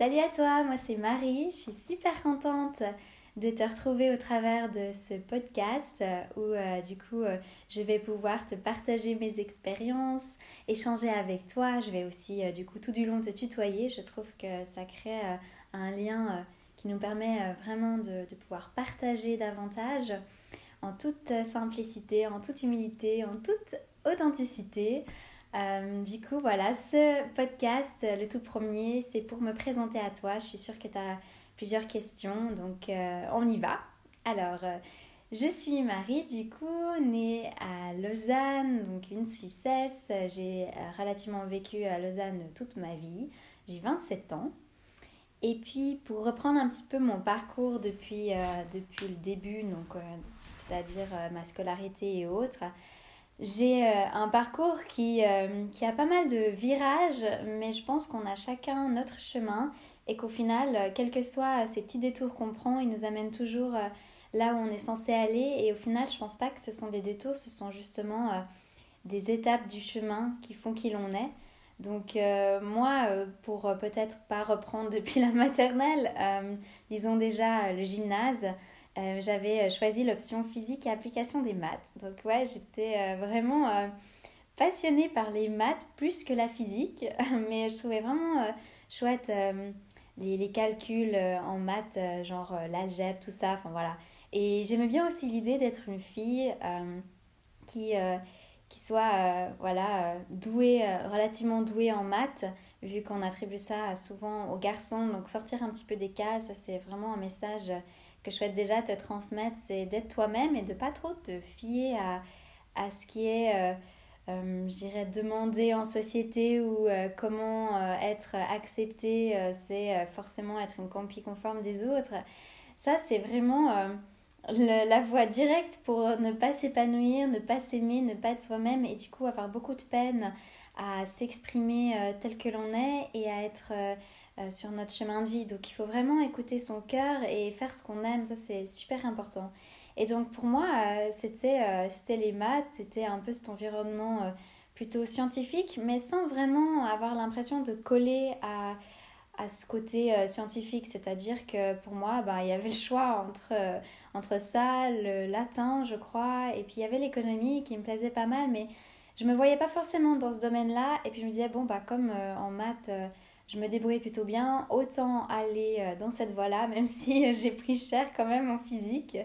Salut à toi, moi c'est Marie, je suis super contente de te retrouver au travers de ce podcast euh, où euh, du coup euh, je vais pouvoir te partager mes expériences, échanger avec toi. Je vais aussi du coup tout du long te tutoyer. Je trouve que ça crée un lien qui nous permet vraiment de, de, pouvoir partager davantage en toute simplicité, en toute humilité, en toute authenticité. Euh, du coup, voilà, ce podcast, le tout premier, c'est pour me présenter à toi. Je suis sûre que tu as plusieurs questions, donc euh, on y va. Alors, euh, je suis Marie, du coup, née à Lausanne, donc une Suissesse. J'ai relativement vécu à Lausanne toute ma vie. J'ai 27 ans. Et puis, pour reprendre un petit peu mon parcours depuis, depuis le début, donc c'est-à-dire ma scolarité et autres, j'ai euh, un parcours qui, euh, qui, a pas mal de virages, mais je pense qu'on a chacun notre chemin et qu'au final, euh, quels que soient ces petits détours qu'on prend, ils nous amènent toujours là où on est censé aller. Et au final, je pense pas que ce sont des détours, ce sont justement des étapes du chemin qui font qui l'on est. Donc moi, pour peut-être pas reprendre depuis la maternelle, disons déjà le gymnase, euh, j'avais euh, choisi l'option physique et application des maths. Donc ouais, j'étais euh, vraiment passionnée par les maths plus que la physique, mais je trouvais vraiment chouette les, les, calculs en maths, genre l'algèbre, tout ça, enfin voilà. Et j'aimais bien aussi l'idée d'être une fille qui, qui soit voilà, douée, relativement douée en maths, vu qu'on attribue ça souvent aux garçons. Donc sortir un petit peu des cases, c'est vraiment un message que je souhaite déjà te transmettre, c'est d'être toi-même et de pas trop te fier à, à ce qui est, euh, euh, je dirais, demandé en société ou euh, comment être accepté, c'est forcément être une copie conforme des autres. Ça, c'est vraiment la voie directe pour ne pas s'épanouir, ne pas s'aimer, ne pas être soi-même et du coup avoir beaucoup de peine à s'exprimer tel que l'on est et à être euh, sur notre chemin de vie. Donc il faut vraiment écouter son cœur et faire ce qu'on aime, ça c'est super important. Et donc pour moi, euh, c'était euh, c'était les maths, c'était un peu cet environnement plutôt scientifique, mais sans vraiment avoir l'impression de coller à, à ce côté scientifique. C'est-à-dire que pour moi, bah, il y avait le choix entre, entre ça, le latin, je crois, et puis il y avait l'économie qui me plaisait pas mal, mais je me voyais pas forcément dans ce domaine-là. Et puis je me disais, bon, bah, comme en maths je me débrouille plutôt bien, autant aller euh, dans cette voie-là, même si j'ai pris cher quand même en physique.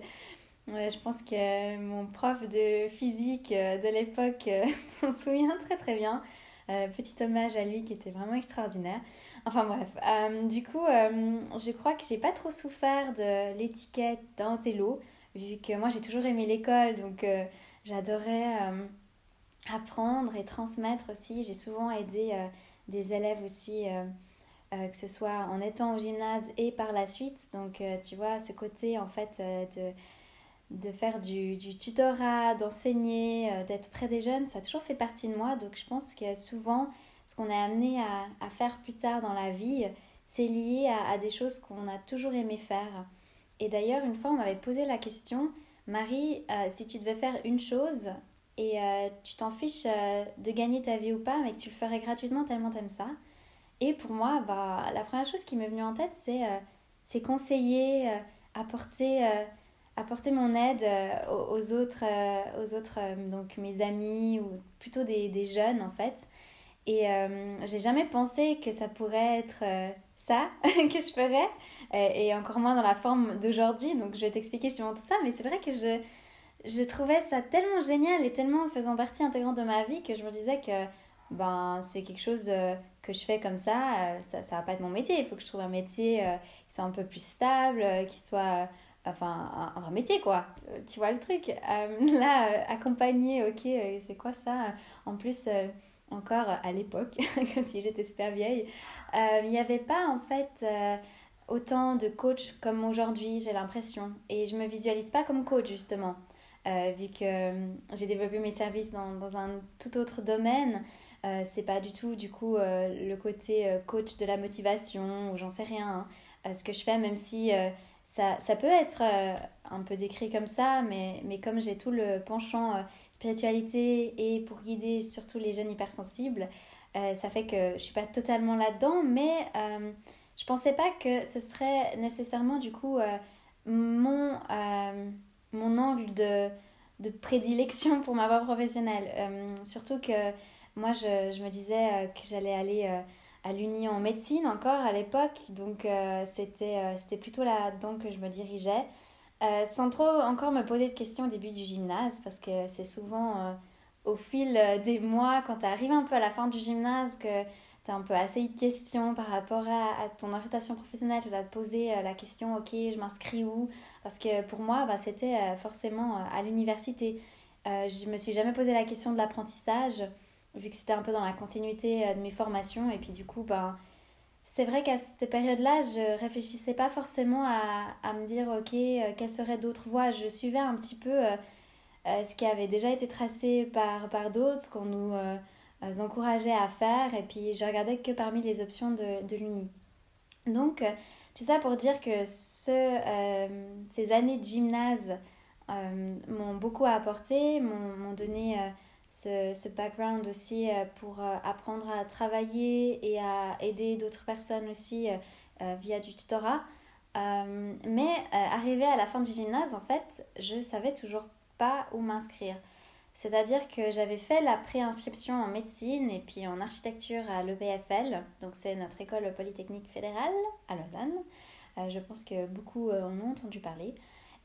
je pense que mon prof de physique euh, de l'époque euh, s'en souvient très très bien. petit hommage à lui qui était vraiment extraordinaire. Enfin bref, du coup, je crois que j'ai pas trop souffert de l'étiquette d'un télo, vu que moi j'ai toujours aimé l'école, donc j'adorais apprendre et transmettre aussi. J'ai souvent aidé des élèves aussi, euh, euh, que ce soit en étant au gymnase et par la suite. Donc, euh, tu vois, ce côté en fait de, de faire du, tutorat, d'enseigner, d'être près des jeunes, ça a toujours fait partie de moi. Donc, je pense que souvent, ce qu'on est amené à, à, faire plus tard dans la vie, c'est lié à, des choses qu'on a toujours aimé faire. Et d'ailleurs, une fois, on m'avait posé la question, Marie, si tu devais faire une chose et euh, tu t'en fiches euh, de gagner ta vie ou pas, mais que tu le ferais gratuitement tellement t'aimes ça. Et pour moi, bah, la première chose qui m'est venue en tête, c'est euh, conseiller, apporter, apporter mon aide aux, autres, aux autres donc mes amis ou plutôt des, des jeunes en fait. Et j'ai jamais pensé que ça pourrait être ça que je ferais, et encore moins dans la forme d'aujourd'hui. Donc je vais t'expliquer justement tout ça, mais c'est vrai que je je trouvais ça tellement génial et tellement faisant partie intégrante de ma vie que je me disais que ben, c'est quelque chose euh, que je fais comme ça, euh, ça, ça va pas être mon métier. Il faut que je trouve un métier euh, qui soit un peu plus stable, qui soit enfin un, vrai métier quoi. Tu vois le truc? Là accompagner ok c'est quoi ça? En plus encore à l'époque comme si j'étais super vieille. Il n'y avait pas en fait autant de coachs comme aujourd'hui j'ai l'impression. Et je me visualise pas comme coach justement euh, vu que euh, j'ai développé mes services dans, dans, un tout autre domaine. Euh, c'est pas du tout du coup le côté coach de la motivation ou j'en sais rien hein. ce que je fais même si ça, ça, peut être un peu décrit comme ça mais, mais comme j'ai tout le penchant spiritualité et pour guider surtout les jeunes hypersensibles ça fait que je suis pas totalement là-dedans mais je pensais pas que ce serait nécessairement du coup mon, mon angle de, de prédilection pour ma voie professionnelle. surtout que moi, je, je me disais que j'allais aller à l'Uni en médecine encore à l'époque, donc c'était c'était plutôt là-dedans que je me dirigeais. Euh, sans trop encore me poser de questions au début du gymnase, parce que c'est souvent euh, au fil euh, des mois, quand tu arrives un peu à la fin du gymnase, que tu as un peu assez de questions par rapport à, ton orientation professionnelle. Tu vas te poser la question, ok, je m'inscris où? Parce que pour moi, bah, c'était forcément à l'université. je me suis jamais posé la question de l'apprentissage, vu que c'était un peu dans la continuité de mes formations. Et puis du coup, ben c'est vrai qu'à cette période-là, je réfléchissais pas forcément à, me dire, ok, euh, quelles seraient d'autres voies. Je suivais un petit peu euh, euh, ce qui avait déjà été tracé par, par d'autres, ce qu'on nous encourageait à faire, et puis je regardais que parmi les options de, l'Uni. Donc, tout ça pour dire que ce, ces années de gymnase m'ont beaucoup apporté, m'ont donné ce, background aussi euh, pour euh, apprendre à travailler et à aider d'autres personnes aussi euh, via du tutorat. mais arrivé à la fin du gymnase, en fait, je savais toujours pas où m'inscrire. C'est-à-dire que j'avais fait la préinscription en médecine et puis en architecture à l'EPFL, donc c'est notre école polytechnique fédérale à Lausanne. je pense que beaucoup en ont entendu parler.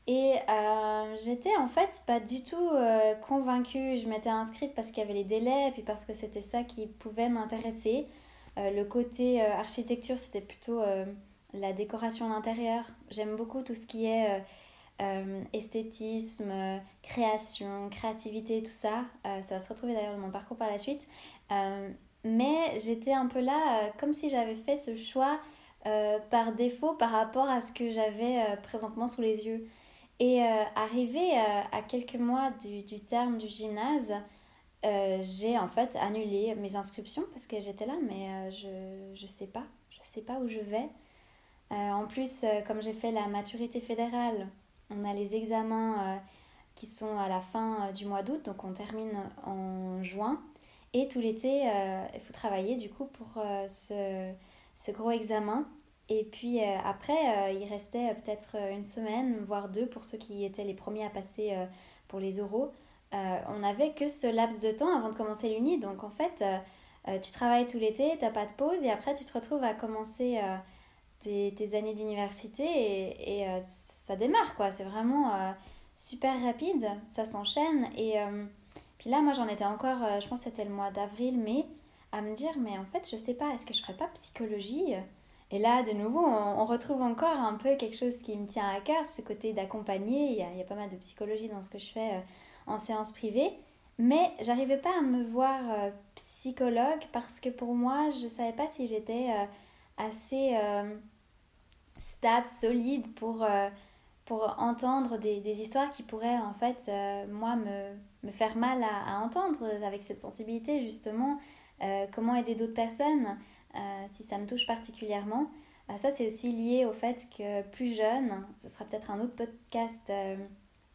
Et euh, j'étais en fait pas du tout euh, convaincue. Je m'étais inscrite parce qu'il y avait les délais et puis parce que c'était ça qui pouvait m'intéresser. Euh, le côté architecture, c'était plutôt la décoration d'intérieur. J'aime beaucoup tout ce qui est esthétisme, création, créativité, tout ça. ça va se retrouver d'ailleurs dans mon parcours par la suite. mais j'étais un peu là comme si j'avais fait ce choix par défaut par rapport à ce que j'avais présentement sous les yeux. Et euh, arrivé euh, à quelques mois du, du terme du gymnase, euh, j'ai en fait annulé mes inscriptions parce que j'étais là, mais je ne sais pas. Je sais pas où je vais. en plus, comme j'ai fait la maturité fédérale, on a les examens qui sont à la fin du mois d'août, donc on termine en juin. Et tout l'été, il faut travailler du coup pour ce, gros examen. Et puis euh, après, euh, il restait euh, peut-être une semaine, voire deux pour ceux qui étaient les premiers à passer pour les euros. on n'avait que ce laps de temps avant de commencer l'uni. Donc en fait, tu travailles tout l'été, tu n'as pas de pause et après tu te retrouves à commencer tes, années d'université et, et ça démarre quoi. C'est vraiment super rapide, ça s'enchaîne. Et puis là, moi j'en étais encore, je pense que c'était le mois d'avril, mai, à me dire, mais en fait, je sais pas, est-ce que je ferais pas psychologie? Et là, de nouveau, on, retrouve encore un peu quelque chose qui me tient à cœur, ce côté d'accompagner. Il, y, a, pas mal de psychologie dans ce que je fais euh, en séance privée. Mais j'arrivais pas à me voir euh, psychologue parce que pour moi, je savais pas si j'étais euh, assez stable, solide pour, pour entendre des, des, histoires qui pourraient en fait, moi, me, me, faire mal à, entendre avec cette sensibilité justement. comment aider d'autres personnes euh, si ça me touche particulièrement. Euh, ça, c'est aussi lié au fait que plus jeune, ce sera peut-être un autre podcast euh,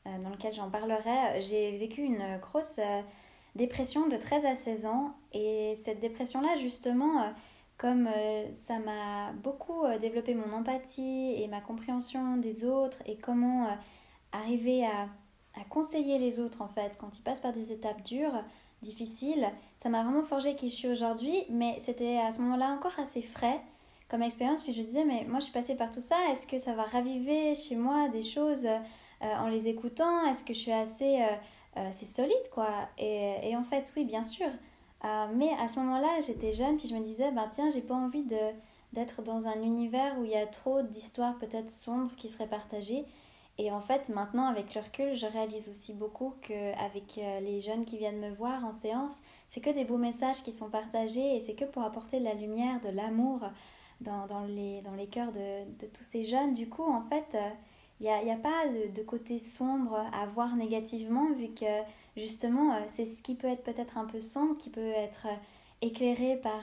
dans lequel j'en parlerai, j'ai vécu une grosse dépression de 13 à 16 ans. Et cette dépression-là, justement, comme ça m'a beaucoup développé mon empathie et ma compréhension des autres et comment arriver à, à, conseiller les autres, en fait, quand ils passent par des étapes dures, difficile. Ça m'a vraiment forgé qui je suis aujourd'hui, mais c'était à ce moment-là encore assez frais comme expérience. Puis je disais, mais moi je suis passée par tout ça, est-ce que ça va raviver chez moi des choses euh, en les écoutant? Est-ce que je suis assez, euh, euh, assez solide quoi? Et, et, en fait, oui, bien sûr. Mais à ce moment-là, j'étais jeune, puis je me disais, ben tiens, j'ai pas envie de d'être dans un univers où il y a trop d'histoires peut-être sombres qui seraient partagées. Et en fait, maintenant, avec le recul, je réalise aussi beaucoup qu'avec euh, les jeunes qui viennent me voir en séance, c'est que des beaux messages qui sont partagés et c'est que pour apporter de la lumière, de l'amour dans, dans, les, dans les cœurs de, de, tous ces jeunes. Du coup, en fait, il euh, n'y a, a, pas de, côté sombre à voir négativement, vu que justement, euh, c'est ce qui peut être peut-être un peu sombre, qui peut être éclairé par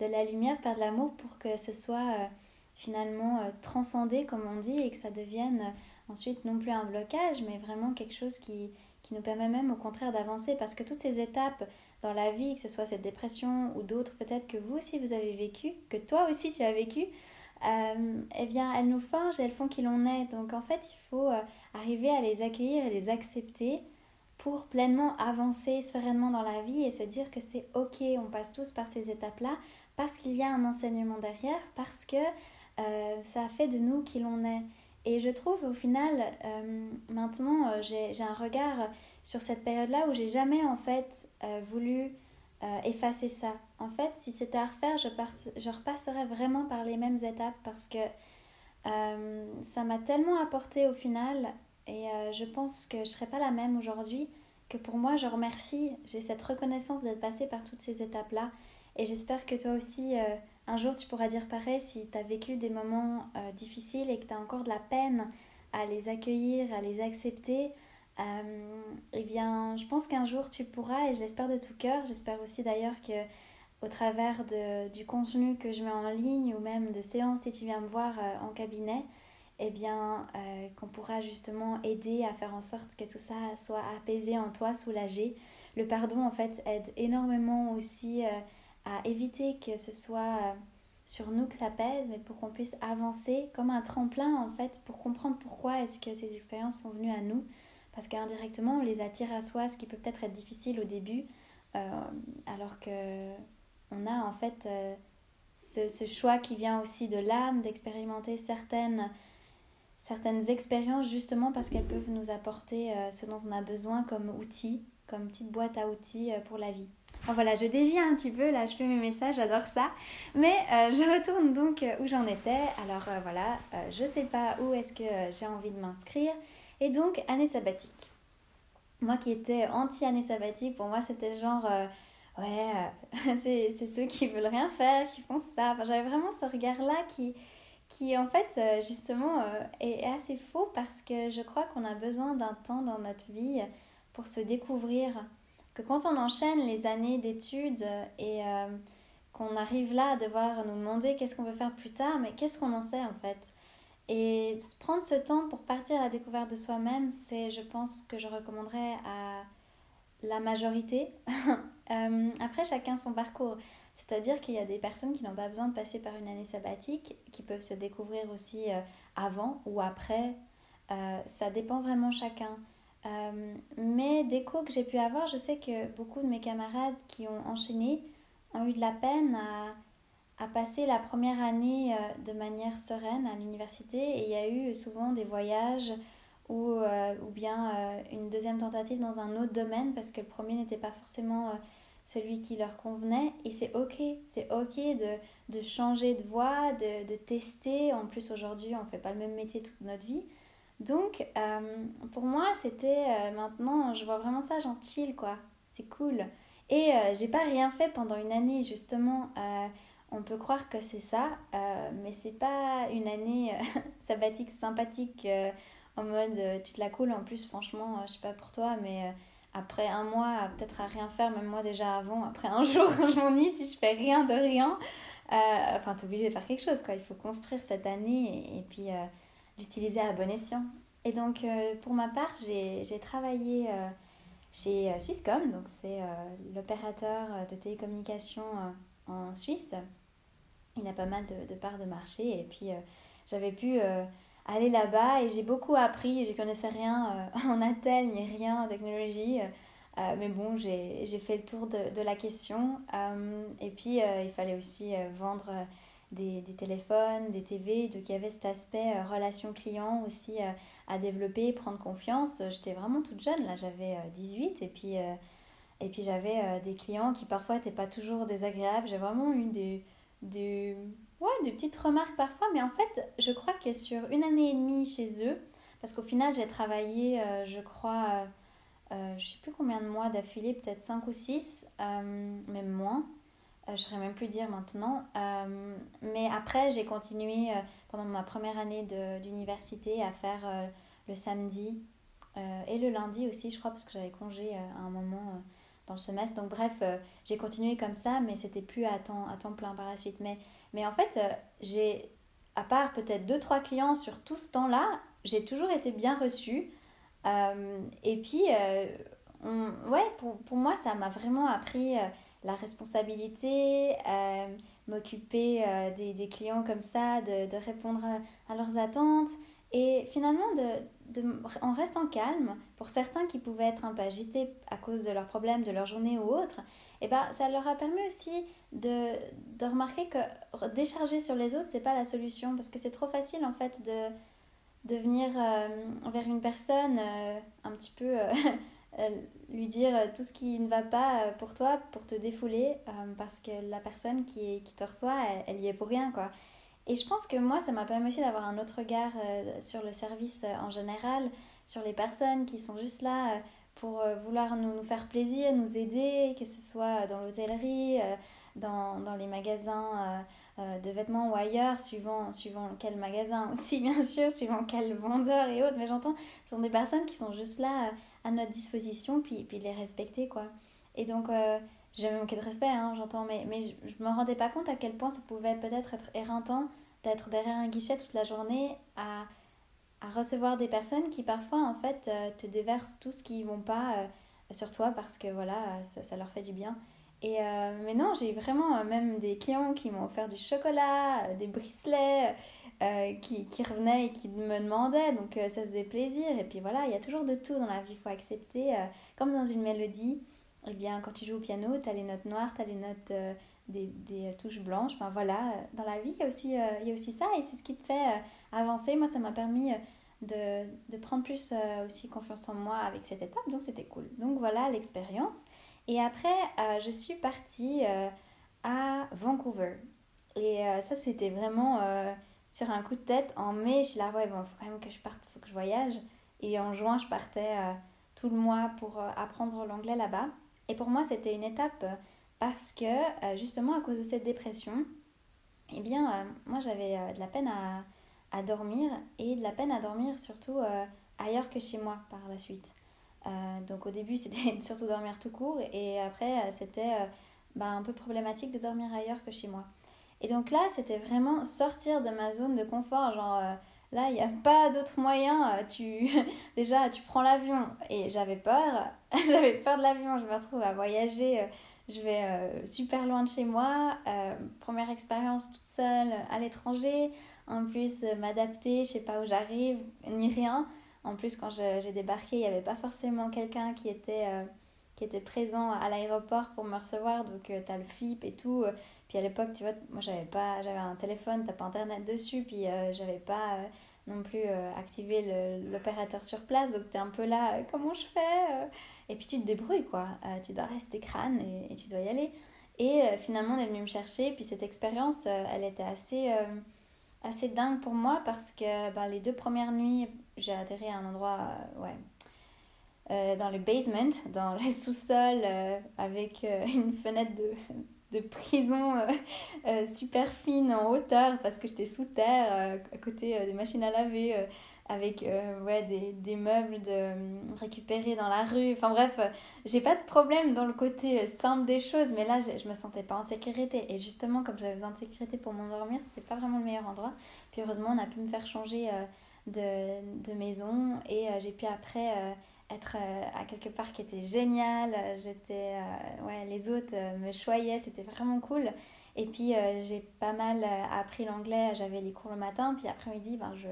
de la lumière, par de l'amour, pour que ce soit finalement transcendé, comme on dit, et que ça devienne ensuite non plus un blocage, mais vraiment quelque chose qui, qui nous permet même au contraire d'avancer parce que toutes ces étapes dans la vie, que ce soit cette dépression ou d'autres peut-être que vous aussi vous avez vécu, que toi aussi tu as vécu, eh bien, elles nous forgent elles font qui l'on est. Donc, en fait, il faut arriver à les accueillir et les accepter pour pleinement avancer sereinement dans la vie et se dire que c'est ok, on passe tous par ces étapes-là parce qu'il y a un enseignement derrière, parce que ça a fait de nous qui l'on est. Et je trouve au final, euh, maintenant, euh, j'ai un regard sur cette période-là où j'ai jamais en fait euh, voulu effacer ça. En fait, si c'était à refaire, je, je, repasserais vraiment par les mêmes étapes parce que ça m'a tellement apporté au final et je pense que je ne serais pas la même aujourd'hui que pour moi, je remercie, j'ai cette reconnaissance d'être passée par toutes ces étapes-là et j'espère que toi aussi un jour, tu pourras dire pareil si tu as vécu des moments euh, difficiles et que tu as encore de la peine à les accueillir, à les accepter. Euh, eh bien, je pense qu'un jour tu pourras, et je l'espère de tout cœur. J'espère aussi d'ailleurs que au travers de, du contenu que je mets en ligne ou même de séances si tu viens me voir euh, en cabinet, eh bien, qu'on pourra justement aider à faire en sorte que tout ça soit apaisé en toi, soulagé. Le pardon, en fait, aide énormément aussi à éviter que ce soit euh, sur nous que ça pèse, mais pour qu'on puisse avancer comme un tremplin en fait, pour comprendre pourquoi est-ce que ces expériences sont venues à nous, parce qu'indirectement on les attire à soi, ce qui peut peut-être être difficile au début, euh, alors que on a en fait euh, ce, ce, choix qui vient aussi de l'âme, d'expérimenter certaines certaines expériences justement parce qu'elles peuvent nous apporter ce dont on a besoin comme outil, comme petite boîte à outils pour la vie voilà, je dévie un petit peu, là je fais mes messages, j'adore ça. Mais euh, je retourne donc euh, où j'en étais. Alors euh, voilà, je sais pas où est-ce que j'ai envie de m'inscrire. Et donc, année sabbatique. Moi qui étais anti-année sabbatique, pour moi c'était genre, ouais, c'est ceux qui veulent rien faire, qui font ça. Enfin, j'avais vraiment ce regard-là qui, qui en fait justement est assez faux parce que je crois qu'on a besoin d'un temps dans notre vie pour se découvrir, quand on enchaîne les années d'études et euh, qu'on arrive là à devoir nous demander qu'est-ce qu'on veut faire plus tard, mais qu'est-ce qu'on en sait en fait? Et prendre ce temps pour partir à la découverte de soi-même, c'est, je pense, que je recommanderais à la majorité. Euh, après, chacun son parcours. C'est-à-dire qu'il y a des personnes qui n'ont pas besoin de passer par une année sabbatique, qui peuvent se découvrir aussi euh, avant ou après. ça dépend vraiment chacun. Euh, mais des cours que j'ai pu avoir, je sais que beaucoup de mes camarades qui ont enchaîné ont eu de la peine à, passer la première année euh, de manière sereine à l'université et il y a eu souvent des voyages ou, euh, ou bien une deuxième tentative dans un autre domaine parce que le premier n'était pas forcément celui qui leur convenait et c'est ok, c'est ok de, de, changer de voie, de, de tester. En plus aujourd'hui on ne fait pas le même métier toute notre vie. Donc, euh, pour moi, c'était euh, maintenant, je vois vraiment ça, j'en chill quoi. C'est cool. Et euh, j'ai pas rien fait pendant une année, justement. on peut croire que c'est ça, mais c'est pas une année sabbatique sympathique en mode tu te la coules. En plus, franchement, je sais pas pour toi, mais après un mois, peut-être à rien faire, même moi déjà avant, après un jour, je m'ennuie si je fais rien de rien. enfin, t'es obligé de faire quelque chose quoi. Il faut construire cette année et puis l'utiliser à bon escient. Et donc, euh, pour ma part, j'ai travaillé euh, chez euh, Swisscom, donc c'est l'opérateur de télécommunications en Suisse. Il a pas mal de, parts de marché et puis j'avais pu aller là-bas et j'ai beaucoup appris. Je ne connaissais rien en attel ni rien en technologie. mais bon, j'ai fait le tour de, de la question. et puis, il fallait aussi vendre des, des, téléphones, des TV, donc il y avait cet aspect euh, relation client aussi euh, à développer, prendre confiance. J'étais vraiment toute jeune, là j'avais 18 euh, et puis, puis j'avais des clients qui parfois n'étaient pas toujours désagréables. J'ai vraiment eu des, des, ouais, des petites remarques parfois, mais en fait je crois que sur une année et demie chez eux, parce qu'au final j'ai travaillé, je crois, je ne sais plus combien de mois d'affilée, peut-être 5 ou 6, même moins. Euh, je ne saurais même plus dire maintenant. Euh, mais après, j'ai continué euh, pendant ma première année d'université à faire le samedi et le lundi aussi, je crois, parce que j'avais congé à un moment dans le semestre. Donc bref, j'ai continué comme ça, mais c'était plus à temps, à temps plein par la suite. Mais, mais en fait, j'ai, à part peut-être deux, trois clients sur tout ce temps-là, j'ai toujours été bien reçue. et puis, ouais, pour, pour, moi, ça m'a vraiment appris la responsabilité, euh, m'occuper des, des, clients comme ça, de, de répondre à, leurs attentes. Et finalement, de, de, en restant calme, pour certains qui pouvaient être un peu agités à cause de leurs problèmes, de leur journée ou autre, et eh ben, ça leur a permis aussi de, de remarquer que décharger sur les autres, c'est pas la solution. Parce que c'est trop facile, en fait, de, de venir euh, vers une personne euh, un petit peu euh, lui dire tout ce qui ne va pas pour toi pour te défouler parce que la personne qui, qui te reçoit elle, y est pour rien quoi et je pense que moi ça m'a permis aussi d'avoir un autre regard sur le service en général sur les personnes qui sont juste là pour vouloir nous, nous, faire plaisir nous aider que ce soit dans l'hôtellerie dans, dans, les magasins euh, de vêtements ou ailleurs, suivant, suivant quel magasin aussi, bien sûr, suivant quel vendeur et autres. Mais j'entends, ce sont des personnes qui sont juste là euh, à notre disposition, puis, puis les respecter, quoi. Et donc, euh, j'ai jamais manqué de respect, hein, j'entends, mais, mais je, ne me rendais pas compte à quel point ça pouvait peut-être être éreintant d'être derrière un guichet toute la journée à, à, recevoir des personnes qui parfois, en fait, te déversent tout ce qui vont pas sur toi parce que, voilà, ça, ça leur fait du bien. Et euh, mais non, j'ai vraiment euh, même des clients qui m'ont offert du chocolat, euh, des bricelets, qui, qui, revenaient et qui me demandaient, donc ça faisait plaisir. Et puis voilà, il y a toujours de tout dans la vie, il faut accepter. comme dans une mélodie, eh bien, quand tu joues au piano, tu as les notes noires, tu as les notes des, des, touches blanches. Enfin voilà, dans la vie, il y a aussi, il y a aussi ça et c'est ce qui te fait avancer. Moi, ça m'a permis de, de, prendre plus aussi confiance en moi avec cette étape, donc c'était cool. Donc voilà l'expérience. Et après, euh, je suis partie euh, à Vancouver. Et euh, ça, c'était vraiment sur un coup de tête. En mai, je suis là, ouais, bon, faut quand même que je parte, il faut que je voyage. Et en juin, je partais tout le mois pour apprendre l'anglais là-bas. Et pour moi, c'était une étape parce que, justement, à cause de cette dépression, eh bien, moi, j'avais de la peine à, à, dormir et de la peine à dormir surtout ailleurs que chez moi par la suite. Euh, donc au début, c'était surtout dormir tout court et après, euh, c'était euh, bah, un peu problématique de dormir ailleurs que chez moi. Et donc là, c'était vraiment sortir de ma zone de confort, genre là, il n'y a pas d'autre moyen. Tu déjà, tu prends l'avion et j'avais peur, j'avais peur de l'avion. Je me retrouve à voyager, je vais super loin de chez moi. première expérience toute seule à l'étranger. En plus, m'adapter, je sais pas où j'arrive, ni rien. En plus, quand j'ai débarqué, il n'y avait pas forcément quelqu'un qui était euh, qui était présent à l'aéroport pour me recevoir. Donc euh, tu as le flip et tout. Puis à l'époque tu vois moi j'avais pas j'avais un téléphone t'as pas internet dessus. Puis euh, j'avais pas non plus activé l'opérateur sur place. Donc tu es un peu là comment je fais et puis tu te débrouilles quoi. Tu dois rester crâne et, et, tu dois y aller. Et finalement on est venu me chercher. Puis cette expérience elle était assez assez dingue pour moi parce que ben, les deux premières nuits, j'ai atterri à un endroit, euh, euh, dans le basement, dans le sous-sol, euh, avec une fenêtre de prison super fine en hauteur parce que j'étais sous terre, à côté des machines à laver avec euh, ouais, des, des, meubles de, euh, récupérés dans la rue. Enfin bref, euh, j'ai pas de problème dans le côté simple des choses, mais là, je me sentais pas en sécurité. Et justement, comme j'avais besoin de sécurité pour m'endormir, c'était pas vraiment le meilleur endroit. Puis heureusement, on a pu me faire changer de, de, maison et j'ai pu après être à quelque part qui était génial. J'étais, ouais, les autres me choyaient, c'était vraiment cool. Et puis j'ai pas mal appris l'anglais, j'avais les cours le matin, puis après-midi, ben, je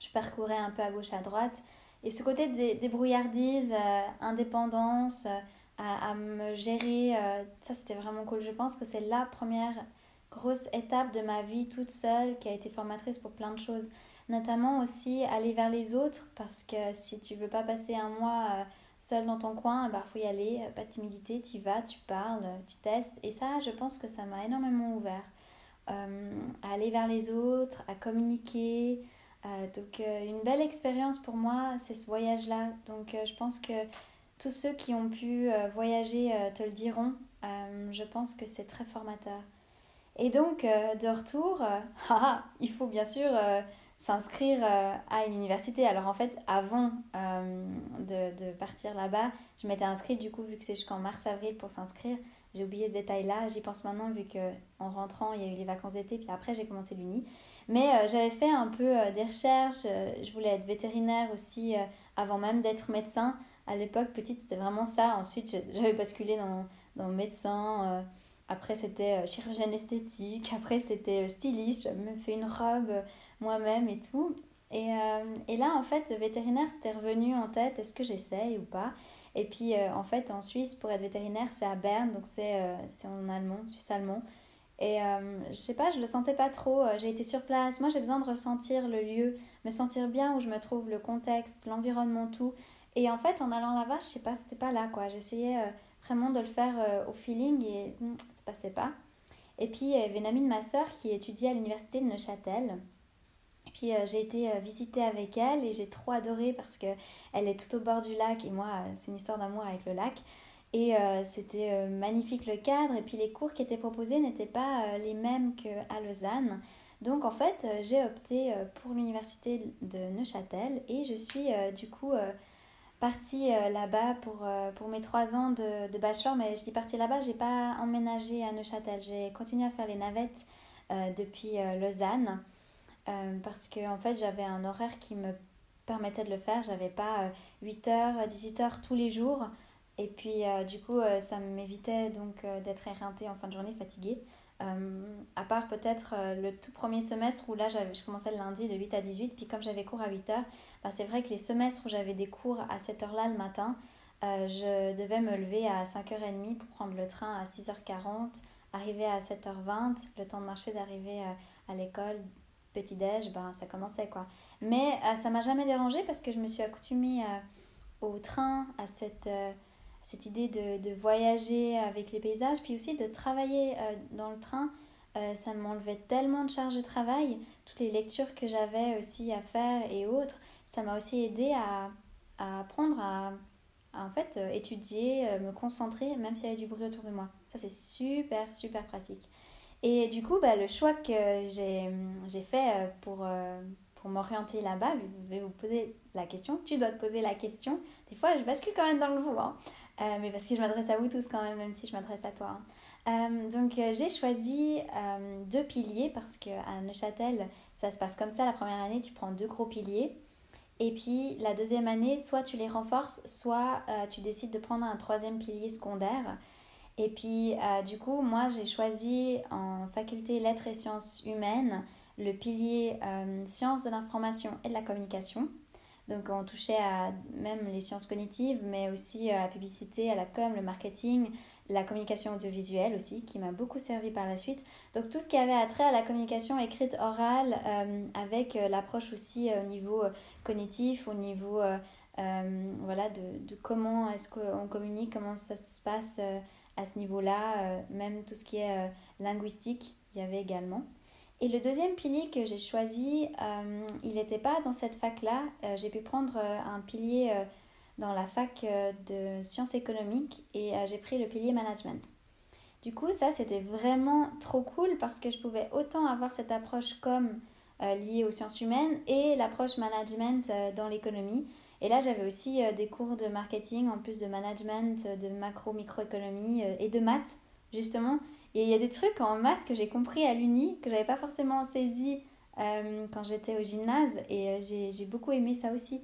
je parcourais un peu à gauche, à droite. Et ce côté débrouillardise, euh, indépendance, euh, à, me gérer, euh, ça c'était vraiment cool. Je pense que c'est la première grosse étape de ma vie toute seule qui a été formatrice pour plein de choses. Notamment aussi aller vers les autres parce que si tu veux pas passer un mois seul dans ton coin, il bah, faut y aller, pas de timidité, tu vas, tu parles, tu testes. Et ça, je pense que ça m'a énormément ouvert. à aller vers les autres, à communiquer, euh, donc euh, une belle expérience pour moi, c'est ce voyage-là. Donc euh, je pense que tous ceux qui ont pu voyager te le diront. je pense que c'est très formateur. Et donc de retour, il faut bien sûr s'inscrire à une université. Alors en fait, avant de, de, partir là-bas, je m'étais inscrite du coup, vu que c'est jusqu'en mars-avril pour s'inscrire. J'ai oublié ce détail-là. J'y pense maintenant, vu qu'en rentrant, il y a eu les vacances d'été, puis après, j'ai commencé l'uni. Mais euh, j'avais fait un peu euh, des recherches, euh, je voulais être vétérinaire aussi avant même d'être médecin. À l'époque, petite, c'était vraiment ça. Ensuite, j'avais basculé dans, dans médecin. après, c'était chirurgienne esthétique. Après, c'était styliste. J'avais même fait une robe moi-même et tout. Et, et, là, en fait, vétérinaire, c'était revenu en tête. Est-ce que j'essaye ou pas? Et puis, en fait, en Suisse, pour être vétérinaire, c'est à Berne. Donc, c'est en allemand, suisse-allemand. Et euh, je sais pas, je le sentais pas trop. Euh, j'ai été sur place. Moi, j'ai besoin de ressentir le lieu, me sentir bien où je me trouve, le contexte, l'environnement, tout. Et en fait, en allant là-bas, je sais pas, c'était pas là quoi. J'essayais euh, vraiment de le faire au feeling et hmm, ça passait pas. Et puis, il y avait une amie de ma soeur qui étudiait à l'université de Neuchâtel. Et puis, j'ai été visiter avec elle et j'ai trop adoré parce que elle est tout au bord du lac et moi, c'est une histoire d'amour avec le lac. Et euh, c'était euh, magnifique le cadre. Et puis les cours qui étaient proposés n'étaient pas euh, les mêmes qu'à Lausanne. Donc en fait, j'ai opté pour l'université de Neuchâtel et je suis du coup partie là-bas pour, pour mes trois ans de, de, bachelor. Mais je dis partie là-bas, j'ai pas emménagé à Neuchâtel. J'ai continué à faire les navettes depuis Lausanne parce que en fait, j'avais un horaire qui me permettait de le faire. J'avais pas 8h, 18h tous les jours. Et puis, euh, du coup, euh, ça m'évitait donc euh, d'être éreintée en fin de journée, fatiguée. à part peut-être le tout premier semestre où là, je commençais le lundi de 8 à 18. Puis, comme j'avais cours à 8 heures, bah, c'est vrai que les semestres où j'avais des cours à cette heure-là le matin, je devais me lever à 5h30 pour prendre le train à 6h40, arriver à 7h20, le temps de marcher, d'arriver à l'école, petit-déj, ben, ça commençait quoi. Mais ça m'a jamais dérangé parce que je me suis accoutumée au train, à cette cette idée de, voyager avec les paysages, puis aussi de travailler euh, dans le train, euh, ça m'enlevait tellement de charges de travail, toutes les lectures que j'avais aussi à faire et autres, ça m'a aussi aidé à, apprendre à, en fait euh, étudier, me concentrer, même s'il y avait du bruit autour de moi. Ça c'est super super pratique. Et du coup, bah, le choix que j'ai fait pour, pour m'orienter là-bas, vous devez vous poser la question, tu dois te poser la question. Des fois, je bascule quand même dans le vous. Hein. Euh, mais parce que je m'adresse à vous tous quand même, même si je m'adresse à toi. Hein. Euh, donc euh, j'ai choisi deux piliers parce qu'à Neuchâtel, ça se passe comme ça. La première année, tu prends deux gros piliers. Et puis la deuxième année, soit tu les renforces, soit tu décides de prendre un troisième pilier secondaire. Et puis du coup, moi j'ai choisi en faculté lettres et sciences humaines le pilier sciences de l'information et de la communication. Donc on touchait à même les sciences cognitives, mais aussi à la publicité, à la com, le marketing, la communication audiovisuelle aussi, qui m'a beaucoup servi par la suite. Donc tout ce qui avait attrait à la communication écrite orale, euh, avec euh, l'approche aussi euh, au niveau cognitif, au niveau voilà, de, de comment est-ce qu'on communique, comment ça se passe à ce niveau-là, même tout ce qui est linguistique, il y avait également. Et le deuxième pilier que j'ai choisi, euh, il n'était pas dans cette fac-là. Euh, j'ai pu prendre euh, un pilier dans la fac de sciences économiques et j'ai pris le pilier management. Du coup, ça, c'était vraiment trop cool parce que je pouvais autant avoir cette approche comme liée aux sciences humaines et l'approche management dans l'économie. Et là, j'avais aussi des cours de marketing en plus de management, de macro-microéconomie et de maths, justement. Et il y a des trucs en maths que j'ai compris à l'uni, que j'avais pas forcément saisi euh, quand j'étais au gymnase, et euh, j'ai beaucoup aimé ça aussi.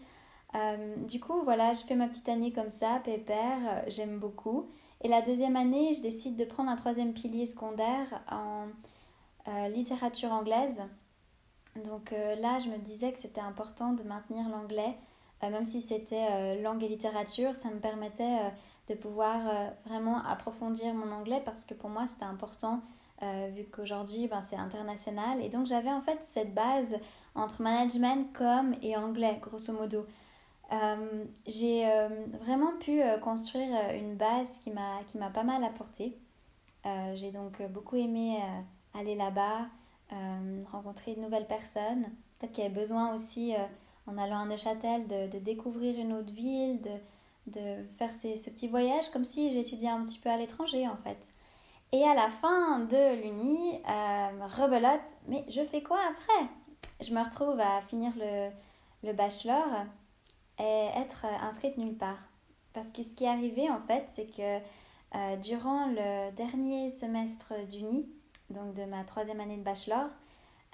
Euh, du coup, voilà, je fais ma petite année comme ça, pépère, j'aime beaucoup. Et la deuxième année, je décide de prendre un troisième pilier secondaire en littérature anglaise. Donc là, je me disais que c'était important de maintenir l'anglais, même si c'était langue et littérature, ça me permettait de pouvoir euh, vraiment approfondir mon anglais parce que pour moi c'était important euh, vu qu'aujourd'hui ben, c'est international. Et donc j'avais en fait cette base entre management, com et anglais, grosso modo. Euh, j'ai vraiment pu construire une base qui m'a pas mal apporté. j'ai donc beaucoup aimé aller là-bas, rencontrer de nouvelles personnes. Peut-être qu'il y avait besoin aussi, en allant à Neuchâtel, de, de découvrir une autre ville, de, de faire ces, ce petit voyage comme si j'étudiais un petit peu à l'étranger en fait. Et à la fin de l'uni, euh, rebelote, mais je fais quoi après? Je me retrouve à finir le, le bachelor et être inscrite nulle part. Parce que ce qui est arrivé en fait, c'est que euh, durant le dernier semestre d'uni, donc de ma troisième année de bachelor,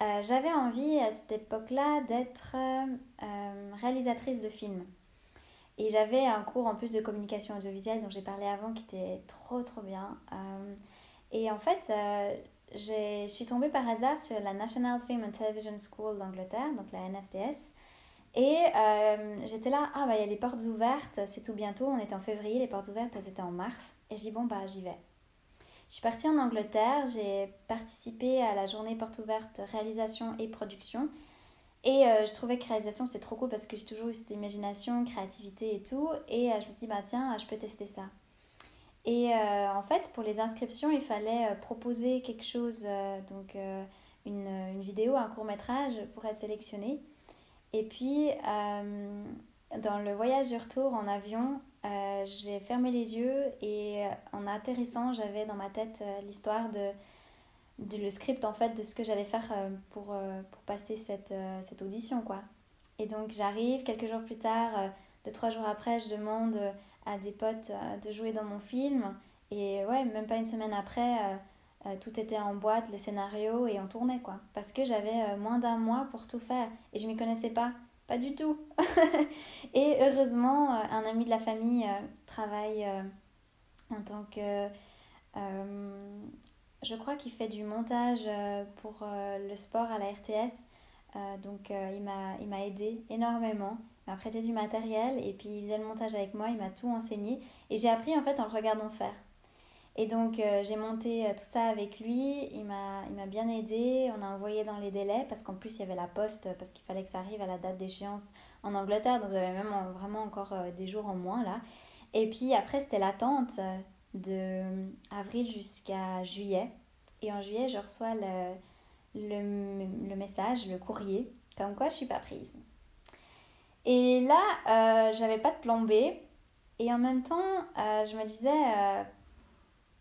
euh, j'avais envie à cette époque-là d'être réalisatrice de films. Et j'avais un cours en plus de communication audiovisuelle dont j'ai parlé avant qui était trop trop bien. Euh, Et en fait, je suis tombée par hasard sur la National Film and Television School d'Angleterre, donc la NFTS. Et j'étais là, ah bah il y a les portes ouvertes, c'est tout bientôt, on était en février, les portes ouvertes elles étaient en mars. Et je dis bon bah j'y vais. Je suis partie en Angleterre, j'ai participé à la journée porte ouverte réalisation et production. Et euh, je trouvais que réalisation c'était trop cool parce que j'ai toujours eu cette imagination, créativité et tout. Et euh, je me suis dit, bah tiens, je peux tester ça. Et euh, en fait, pour les inscriptions, il fallait proposer quelque chose, donc une, une, vidéo, un court métrage pour être sélectionné. Et puis, dans le voyage du retour en avion, j'ai fermé les yeux et en atterrissant, j'avais dans ma tête l'histoire de le script en fait de ce que j'allais faire euh, pour, euh, pour passer cette, euh, cette audition quoi. Et donc j'arrive quelques jours plus tard, deux trois jours après, je demande à des potes de jouer dans mon film et ouais même pas une semaine après, tout était en boîte, le scénario et on tournait quoi. Parce que j'avais moins d'un mois pour tout faire et je m'y connaissais pas. Pas du tout. et heureusement, un ami de la famille travaille en tant que je crois qu'il fait du montage euh, pour euh, le sport à la RTS. Euh, donc il m'a aidé énormément. Il m'a prêté du matériel et puis il faisait le montage avec moi. Il m'a tout enseigné. Et j'ai appris en fait en le regardant faire. Et donc j'ai monté tout ça avec lui. Il m'a bien aidé. On a envoyé dans les délais parce qu'en plus il y avait la poste parce qu'il fallait que ça arrive à la date d'échéance en Angleterre. Donc j'avais même vraiment encore des jours en moins là. Et puis après c'était l'attente de avril jusqu'à juillet. Et en juillet, je reçois le, le, message, le courrier, comme quoi je suis pas prise. Et là, euh, j'avais pas de plan B. Et en même temps, euh, je me disais, euh,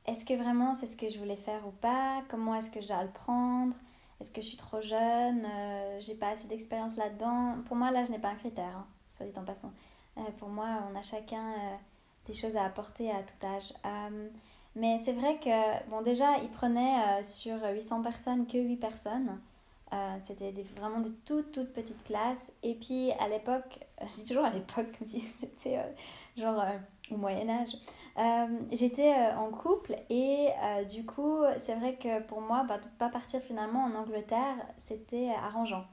est-ce que vraiment c'est ce que je voulais faire ou pas? Comment est-ce que je dois le prendre? Est-ce que je suis trop jeune? J'ai pas assez d'expérience là-dedans Pour moi, là, je n'ai pas un critère, hein, soit dit en passant. pour moi, on a chacun des choses à apporter à tout âge. mais c'est vrai que, bon, déjà, il prenait euh, sur 800 personnes que 8 personnes. Euh, c'était vraiment des toutes, toutes petites classes. Et puis, à l'époque, je dis toujours à l'époque, comme si c'était euh, genre au Moyen-Âge, j'étais en couple et du coup, c'est vrai que pour moi, bah, ne pas partir finalement en Angleterre, c'était arrangeant.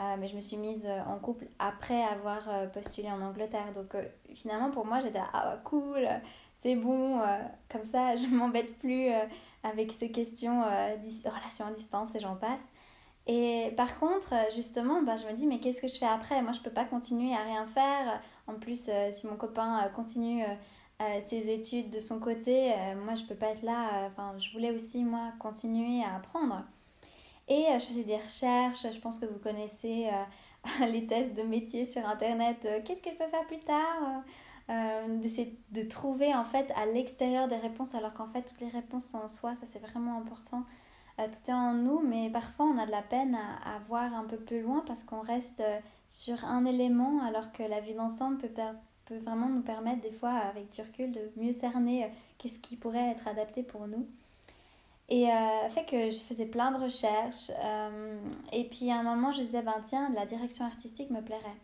Euh, mais je me suis mise euh, en couple après avoir euh, postulé en Angleterre. Donc finalement, pour moi, j'étais ah cool, c'est bon, comme ça, je m'embête plus avec ces questions de relations à distance et j'en passe. Et par contre, justement, bah, je me dis, mais qu'est-ce que je fais après? Moi, je peux pas continuer à rien faire. En plus, si mon copain continue ses études de son côté, moi, je peux pas être là. Enfin, je voulais aussi, moi, continuer à apprendre. Et euh, je faisais des recherches, je pense que vous connaissez euh, les tests de métier sur Internet. Euh, qu'est-ce que je peux faire plus tard D'essayer de trouver en fait à l'extérieur des réponses alors qu'en fait toutes les réponses sont en soi, ça c'est vraiment important. tout est en nous, mais parfois on a de la peine à, à voir un peu plus loin parce qu'on reste sur un élément alors que la vie d'ensemble peut, peut vraiment nous permettre des fois avec du recul de mieux cerner qu'est-ce qui pourrait être adapté pour nous. Et euh, fait que je faisais plein de recherches. Euh, et puis à un moment, je disais, ben tiens, la direction artistique me plairait.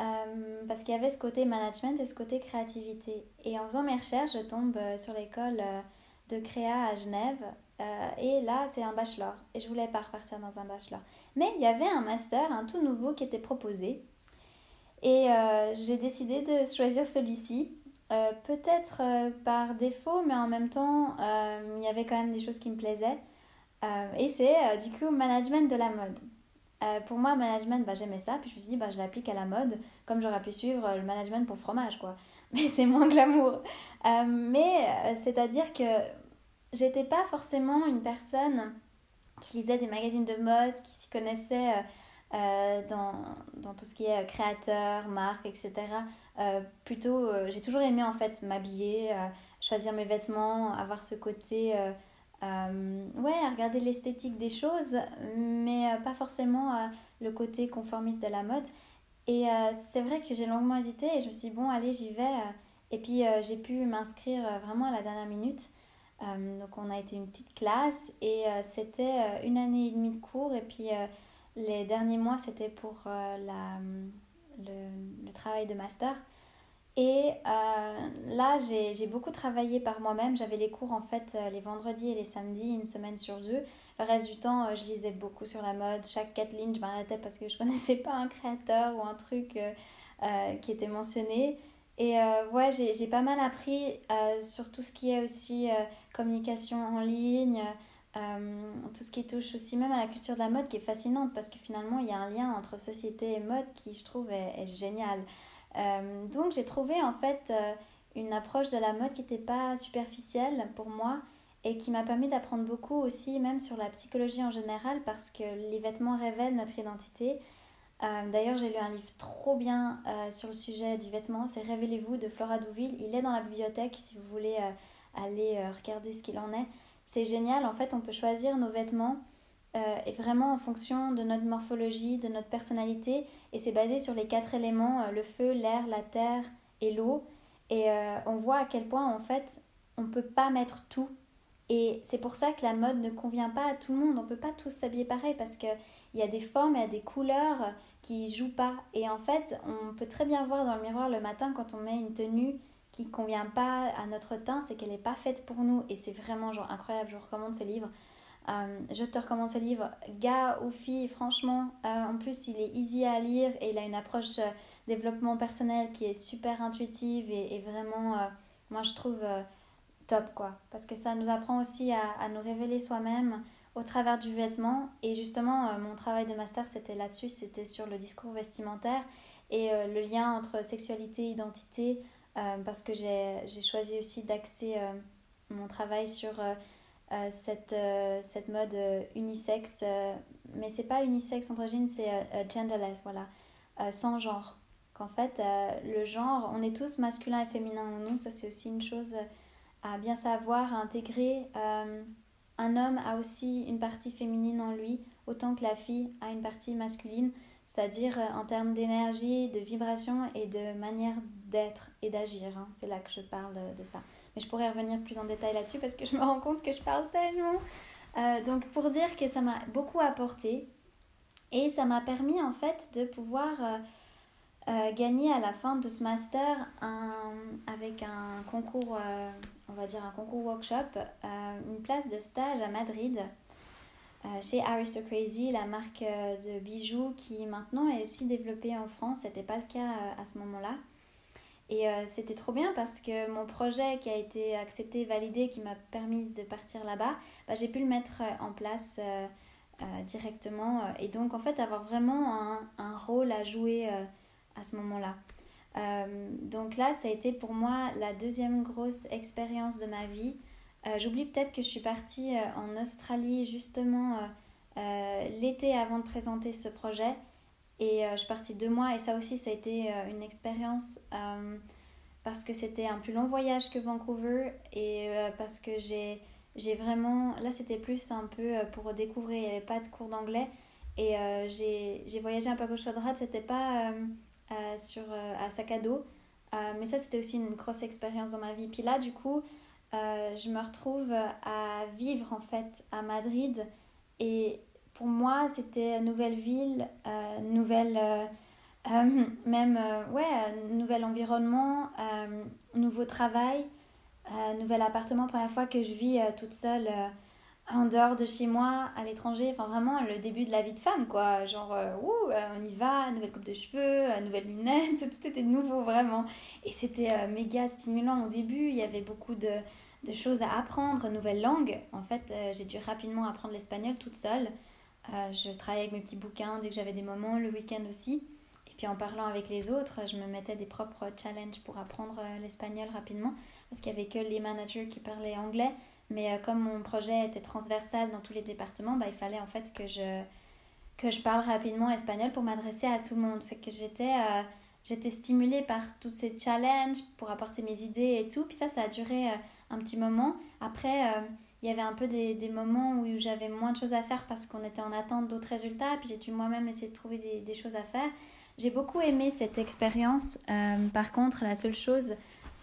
Euh, parce qu'il y avait ce côté management et ce côté créativité. Et en faisant mes recherches, je tombe sur l'école de créa à Genève. et là, c'est un bachelor. Et je voulais pas repartir dans un bachelor. Mais il y avait un master, un tout nouveau qui était proposé. Et j'ai décidé de choisir celui-ci. Euh, peut-être euh, par défaut, mais en même temps, euh, il y avait quand même des choses qui me plaisaient. et c'est du coup management de la mode. pour moi, management, bah, j'aimais ça, puis je me suis dit, bah, je l'applique à la mode, comme j'aurais pu suivre le management pour le fromage, quoi. Mais c'est moins glamour. mais c'est-à-dire que j'étais pas forcément une personne qui lisait des magazines de mode, qui s'y connaissait dans, dans, tout ce qui est créateur, marque, etc. Euh, plutôt, euh, j'ai toujours aimé en fait m'habiller, euh, choisir mes vêtements, avoir ce côté, ouais, regarder l'esthétique des choses, mais pas forcément le côté conformiste de la mode. Et c'est vrai que j'ai longuement hésité et je me suis dit, bon, allez, j'y vais. Et puis j'ai pu m'inscrire vraiment à la dernière minute. donc on a été une petite classe et c'était une année et demie de cours et puis les derniers mois c'était pour la, le, travail de master. Et là, j'ai beaucoup travaillé par moi-même. J'avais les cours en fait les vendredis et les samedis, une semaine sur deux. Le reste du temps, je lisais beaucoup sur la mode. Chaque lignes, je m'arrêtais parce que je connaissais pas un créateur ou un truc qui était mentionné. Et euh, ouais, j'ai pas mal appris euh, sur tout ce qui est aussi euh, communication en ligne, tout ce qui touche aussi même à la culture de la mode qui est fascinante parce que finalement il y a un lien entre société et mode qui je trouve est, génial. donc j'ai trouvé en fait une approche de la mode qui n'était pas superficielle pour moi et qui m'a permis d'apprendre beaucoup aussi même sur la psychologie en général parce que les vêtements révèlent notre identité euh, d'ailleurs, j'ai lu un livre trop bien euh, sur le sujet du vêtement, c'est Révélez-vous de Flora Douville. Il est dans la bibliothèque si vous voulez euh, aller regarder ce qu'il en est. C'est génial, en fait, on peut choisir nos vêtements et vraiment en fonction de notre morphologie, de notre personnalité. Et c'est basé sur les quatre éléments, le feu, l'air, la terre et l'eau. Et on voit à quel point, en fait, on ne peut pas mettre tout. Et c'est pour ça que la mode ne convient pas à tout le monde. On ne peut pas tous s'habiller pareil parce que il y a des formes, il y a des couleurs qui jouent pas. Et en fait, on peut très bien voir dans le miroir le matin quand on met une tenue qui convient pas à notre teint, c'est qu'elle n'est pas faite pour nous. Et c'est vraiment genre incroyable. Je vous recommande ce livre. Euh, je te recommande ce livre. Gars ou fille, franchement, euh, en plus il est easy à lire et il a une approche euh, développement personnel qui est super intuitive et, vraiment, moi je trouve top quoi. Parce que ça nous apprend aussi à, à nous révéler soi-même, au travers du vêtement. Et justement, mon travail de master, c'était là-dessus, c'était sur le discours vestimentaire et le lien entre sexualité et identité, parce que j'ai choisi aussi d'axer mon travail sur cette, cette mode unisexe, mais c'est pas unisexe androgyne, c'est genderless, voilà, sans genre. Qu'en fait, le genre, on est tous masculin et féminin en nous, ça c'est aussi une chose à bien savoir, à intégrer. Un homme a aussi une partie féminine en lui, autant que la fille a une partie masculine, c'est-à-dire euh, en termes d'énergie, de vibration et de manière d'être et d'agir. Hein. C'est là que je parle de ça. Mais je pourrais revenir plus en détail là-dessus parce que je me rends compte que je parle tellement. Euh, donc pour dire que ça m'a beaucoup apporté et ça m'a permis en fait de pouvoir euh, gagner à la fin de ce master avec un concours on va dire un concours workshop, euh, une place de stage à Madrid euh, chez Aristocrazy, la marque euh, de bijoux qui maintenant est aussi développée en France. C'était pas le cas à ce moment-là. Et c'était trop bien parce que mon projet qui a été accepté, validé, qui m'a permis de partir là-bas, bah, j'ai pu le mettre en place directement. Et donc, en fait, avoir vraiment un, rôle à jouer à ce moment-là. Euh, donc là, ça a été pour moi la deuxième grosse expérience de ma vie. Euh, j'oublie peut-être que je suis partie euh, en Australie justement l'été avant de présenter ce projet. Et je suis partie deux mois et ça aussi, ça a été une expérience parce que c'était un plus long voyage que Vancouver et parce que j'ai vraiment là c'était plus un peu pour découvrir il n'y avait pas de cours d'anglais et j'ai voyagé un peu à gauche à droite c'était pas euh, sur, euh, à sac à dos. Euh, mais ça, c'était aussi une grosse expérience dans ma vie. Puis là, du coup, je me retrouve à vivre en fait à Madrid. Et pour moi, c'était nouvelle ville, nouvelle, même, ouais, nouvel environnement, nouveau travail, nouvel appartement. Première fois que je vis toute seule en dehors de chez moi, à l'étranger, enfin vraiment le début de la vie de femme, quoi. Genre, euh, ouh, euh, on y va, nouvelle coupe de cheveux, euh, nouvelles lunettes, tout était nouveau, vraiment. Et c'était méga stimulant au début, il y avait beaucoup de, de choses à apprendre, nouvelle langue. En fait, j'ai dû rapidement apprendre l'espagnol toute seule. je travaillais avec mes petits bouquins dès que j'avais des moments, le week-end aussi. Et puis en parlant avec les autres, je me mettais des propres challenges pour apprendre l'espagnol rapidement, parce qu'il n'y avait que les managers qui parlaient anglais. Mais euh, comme mon projet était transversal dans tous les départements, bah, il fallait en fait que je, que je parle rapidement espagnol pour m'adresser à tout le monde. Fait que j'étais euh, j'étais stimulée par tous ces challenges pour apporter mes idées et tout. Puis ça, ça a duré euh, un petit moment. Après, il y avait un peu des, des moments où j'avais moins de choses à faire parce qu'on était en attente d'autres résultats. Puis j'ai dû moi-même essayer de trouver des, choses à faire. J'ai beaucoup aimé cette expérience. par contre, la seule chose,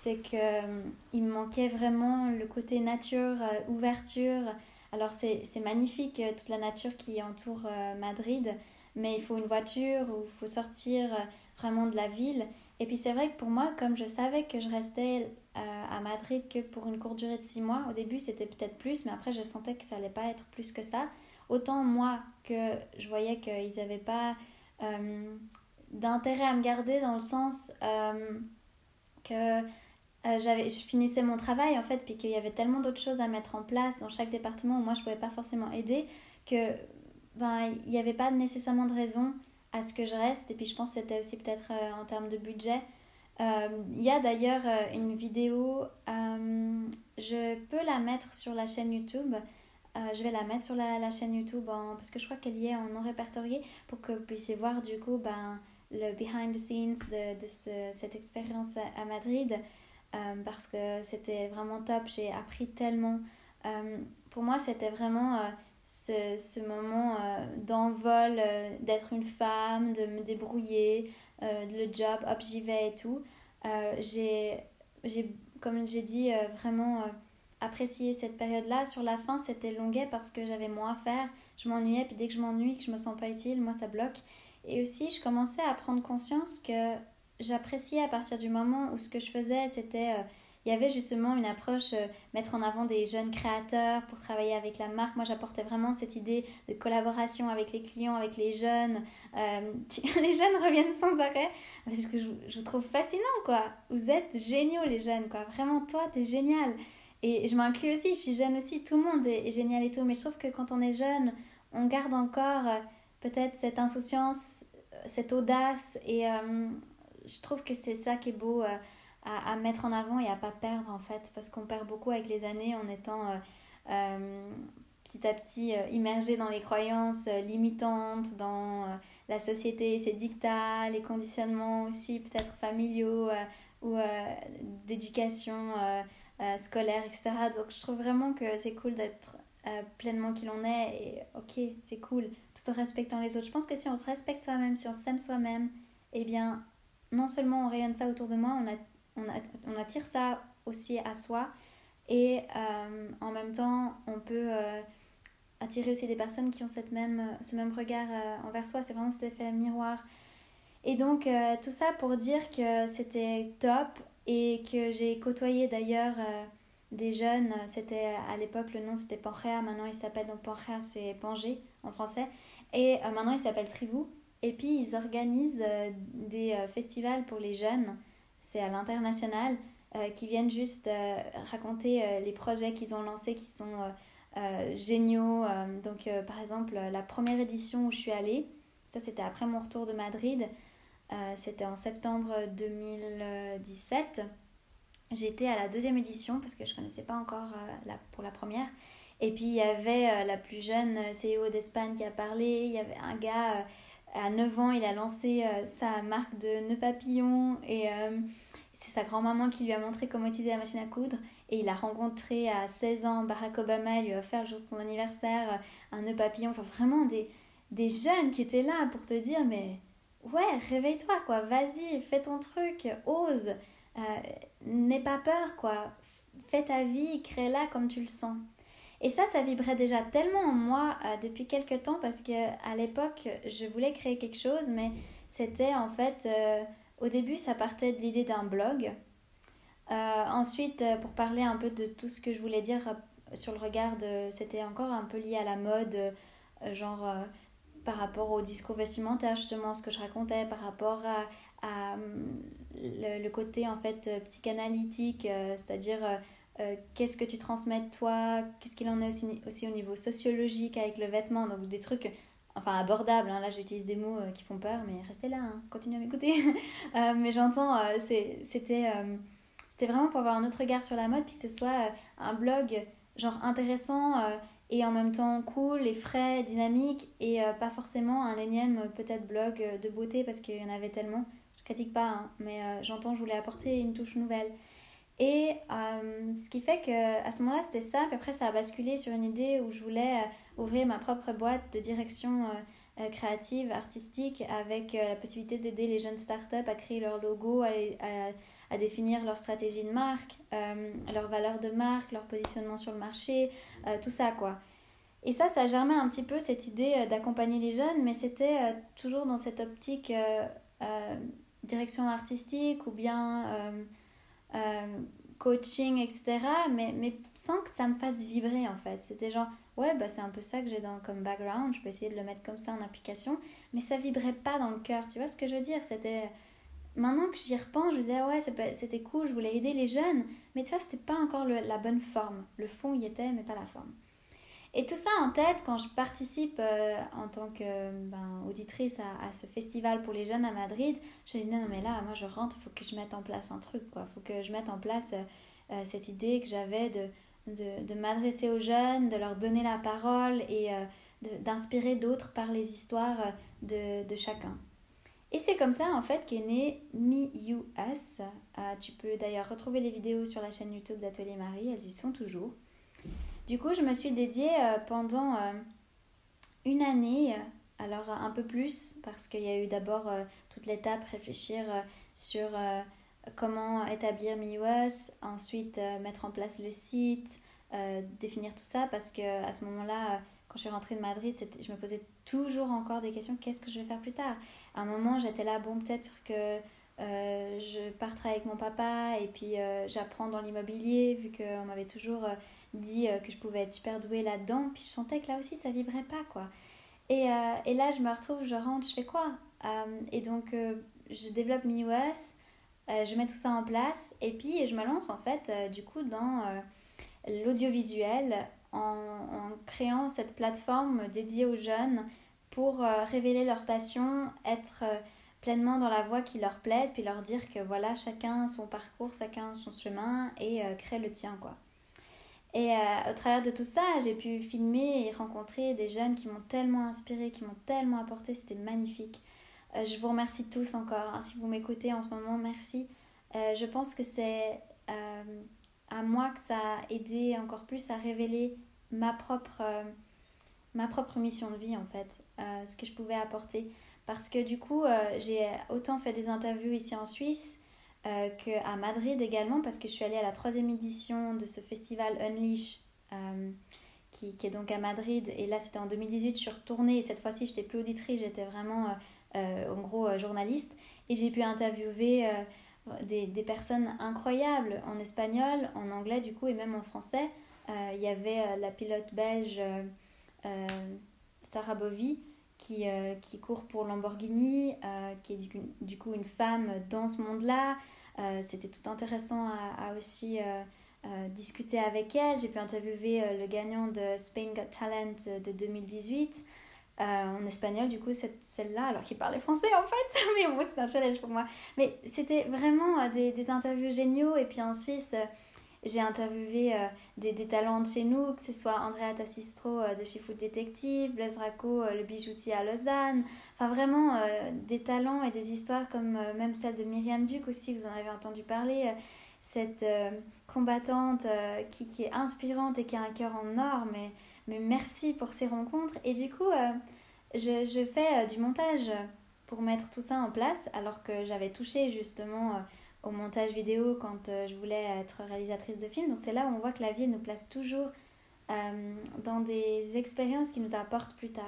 c'est qu'il euh, il me manquait vraiment le côté nature, euh, ouverture. Alors c'est magnifique euh, toute la nature qui entoure Madrid, mais il faut une voiture ou il faut sortir vraiment de la ville. Et puis c'est vrai que pour moi, comme je savais que je restais à Madrid que pour une courte durée de six mois, au début c'était peut-être plus, mais après je sentais que ça allait pas être plus que ça. Autant moi que je voyais qu'ils n'avaient pas d'intérêt à me garder dans le sens que euh, j'avais, je finissais mon travail en fait, puis qu'il y avait tellement d'autres choses à mettre en place dans chaque département où moi je pouvais pas forcément aider que ben il n'y avait pas nécessairement de raison à ce que je reste. Et puis je pense que c'était aussi peut-être euh, en termes de budget. Euh, il y a d'ailleurs une vidéo, je peux la mettre sur la chaîne YouTube. je vais la mettre sur la, chaîne YouTube parce que je crois qu'elle y est en non répertorié pour que vous puissiez voir du coup ben, le behind the scenes de, de ce, cette expérience à Madrid. Euh, parce que c'était vraiment top. J'ai appris tellement. Euh, pour moi, c'était vraiment euh, ce, ce, moment d'envol, d'être une femme, de me débrouiller, le job, hop, j'y vais et tout. j'ai, comme j'ai dit, vraiment apprécié cette période-là. Sur la fin, c'était longuet parce que j'avais moins à faire. Je m'ennuyais, puis dès que je m'ennuie, que je me sens pas utile, moi, ça bloque. Et aussi, je commençais à prendre conscience que j'appréciais à partir du moment où ce que je faisais, c'était... Euh, il y avait justement une approche, euh, mettre en avant des jeunes créateurs pour travailler avec la marque. Moi, j'apportais vraiment cette idée de collaboration avec les clients, avec les jeunes. Euh, les jeunes reviennent sans arrêt parce que je, je, trouve fascinant, quoi. Vous êtes géniaux, les jeunes, quoi. Vraiment, toi, t'es génial. Et je m'inclus aussi, je suis jeune aussi, tout le monde est, génial et tout. Mais je trouve que quand on est jeune, on garde encore peut-être cette insouciance, cette audace et je trouve que c'est ça qui est beau euh, à, à, mettre en avant et à pas perdre en fait, parce qu'on perd beaucoup avec les années en étant euh, euh, petit à petit immergé dans les croyances limitantes, dans la société, ses dictats, les conditionnements aussi peut-être familiaux ou d'éducation scolaire, etc. Donc je trouve vraiment que c'est cool d'être pleinement qui l'on est et ok, c'est cool, tout en respectant les autres. Je pense que si on se respecte soi-même, si on s'aime soi-même, eh bien non seulement on rayonne ça autour de moi, on, a, on, attire ça aussi à soi et euh, en même temps on peut euh, attirer aussi des personnes qui ont cette même, ce même regard euh, envers soi. C'est vraiment cet effet miroir. Et donc tout ça pour dire que c'était top et que j'ai côtoyé d'ailleurs des jeunes. C'était à l'époque le nom c'était Panchea, maintenant il s'appelle donc Panchea c'est Pangé en français. Et maintenant il s'appelle Trivou. Et puis ils organisent des festivals pour les jeunes, c'est à l'international, euh, qui viennent juste raconter les projets qu'ils ont lancés qui sont géniaux. donc par exemple, la première édition où je suis allée, ça c'était après mon retour de Madrid, c'était en septembre 2017. J'étais à la deuxième édition parce que je ne connaissais pas encore la, pour la première. Et puis il y avait la plus jeune CEO d'Espagne qui a parlé, il y avait un gars à 9 ans, il a lancé euh, sa marque de nœuds papillons et euh, c'est sa grand-maman qui lui a montré comment utiliser la machine à coudre. Et il a rencontré à 16 ans Barack Obama, il lui a offert le jour de son anniversaire euh, un nœud papillon. Enfin, vraiment des, des jeunes qui étaient là pour te dire Mais ouais, réveille-toi, quoi, vas-y, fais ton truc, ose, n'aie pas peur, quoi. Fais ta vie, crée-la comme tu le sens. Et ça, ça vibrait déjà tellement en moi euh, depuis quelques temps parce que à l'époque, je voulais créer quelque chose, mais c'était en fait, euh, au début, ça partait de l'idée d'un blog. Euh, ensuite, pour parler un peu de tout ce que je voulais dire sur le regard, c'était encore un peu lié à la mode, genre par rapport au discours vestimentaire, justement, ce que je racontais, par rapport à, le, le, côté en fait psychanalytique, c'est-à-dire euh, qu'est-ce que tu transmets toi, qu'est-ce qu'il en est aussi, au niveau sociologique avec le vêtement, donc des trucs enfin abordables, hein. là j'utilise des mots euh, qui font peur, mais restez là, hein. continuez à m'écouter. Euh, mais j'entends, c'était c'était vraiment pour avoir un autre regard sur la mode, puis que ce soit un blog genre intéressant et en même temps cool et frais, dynamique, et pas forcément un énième peut-être blog de beauté parce qu'il y en avait tellement. Je critique pas, hein, mais j'entends, je voulais apporter une touche nouvelle. Et euh, ce qui fait que à ce moment-là, c'était ça. Puis après, ça a basculé sur une idée où je voulais euh, ouvrir ma propre boîte de direction euh, créative, artistique, avec la possibilité d'aider les jeunes startups à créer leur logo, à, à, définir leur stratégie de marque, leur valeur de marque, leur positionnement sur le marché, tout ça, quoi. Et ça, ça germait un petit peu cette idée d'accompagner les jeunes, mais c'était toujours dans cette optique direction artistique ou bien coaching, etc. Mais, mais sans que ça me fasse vibrer en fait. C'était genre, ouais, bah, c'est un peu ça que j'ai dans comme background, je peux essayer de le mettre comme ça en application, mais ça vibrait pas dans le cœur, tu vois ce que je veux dire? C'était. Maintenant que j'y repense, je disais, ouais, c'était cool, je voulais aider les jeunes, mais tu vois, c'était pas encore la bonne forme. Le fond y était, mais pas la forme. Et tout ça en tête, quand je participe euh, en tant que ben, à, ce festival pour les jeunes à Madrid, je me dis non, mais là, moi je rentre, il faut que je mette en place un truc, quoi. Faut que je mette en place euh, euh, cette idée que j'avais de, de, m'adresser aux jeunes, de leur donner la parole et d'inspirer d'autres par les histoires de, chacun. Et c'est comme ça en fait qu'est né MeUS. tu peux d'ailleurs retrouver les vidéos sur la chaîne YouTube d'Atelier Marie, elles y sont toujours. Du coup, je me suis dédiée euh, pendant euh, une année, euh, alors un peu plus, parce qu'il y a eu d'abord toute l'étape réfléchir sur comment établir MIUS, ensuite mettre en place le site, définir tout ça, parce que à ce moment-là, quand je suis rentrée de Madrid, je me posais toujours encore des questions qu'est-ce que je vais faire plus tard? À un moment, j'étais là, bon, peut-être que je travailler avec mon papa et puis j'apprends dans l'immobilier, vu qu'on m'avait toujours dit euh, que je pouvais être super douée là-dedans. Puis je sentais que là aussi, ça vibrait pas, quoi. Et, euh, et là, je me retrouve, je rentre, je fais quoi? Euh, Et donc, je développe MIUS, je mets tout ça en place. Et puis, je me lance, en fait, du coup, dans l'audiovisuel en, créant cette plateforme dédiée aux jeunes pour révéler leur passion, être pleinement dans la voie qui leur plaise, puis leur dire que voilà, chacun son parcours, chacun son chemin et créer le tien, quoi. Et euh, au travers de tout ça, j'ai pu filmer et rencontrer des jeunes qui m'ont tellement inspiré, qui m'ont tellement apporté, c'était magnifique. Euh, je vous remercie tous encore. Hein. si vous m'écoutez en ce moment, merci. Euh, je pense que c'est à moi que ça a aidé encore plus à révéler ma propre, ma propre mission de vie en fait, ce que je pouvais apporter. Parce que du coup, j'ai autant fait des interviews ici en Suisse euh, qu'à Madrid également, parce que je suis allée à la troisième édition de ce festival Unleash, euh, qui, qui, est donc à Madrid. Et là, c'était en 2018, je suis retournée, et cette fois-ci, je n'étais plus auditrice, j'étais vraiment, euh, en gros, journaliste. Et j'ai pu interviewer des, des, personnes incroyables en espagnol, en anglais, du coup, et même en français. Il y avait la pilote belge Sarah Bovy, qui, euh, qui court pour Lamborghini, euh, qui est du, coup une femme dans ce monde-là. Euh, c'était tout intéressant à, aussi discuter avec elle. J'ai pu interviewer le gagnant de Spain Got Talent de 2018. en espagnol, du coup, celle-là, alors qu'il parlait français en fait, mais bon, c'est un challenge pour moi. Mais c'était vraiment des, des, interviews géniaux. Et puis en Suisse, j'ai interviewé euh, des, des, talents de chez nous, que ce soit Andrea Tassistro euh, de chez Food Detective, Blaise Racco, euh, le bijoutier à Lausanne. Enfin, vraiment des talents et des histoires comme même celle de Myriam Duc aussi, vous en avez entendu parler. cette combattante qui, qui, est inspirante et qui a un cœur en or. Mais, mais merci pour ces rencontres. Et du coup, je, je, fais du montage pour mettre tout ça en place, alors que j'avais touché justement au montage vidéo quand euh, je voulais être réalisatrice de films. Donc c'est là où on voit que la vie nous place toujours euh, dans des expériences qui nous apportent plus tard.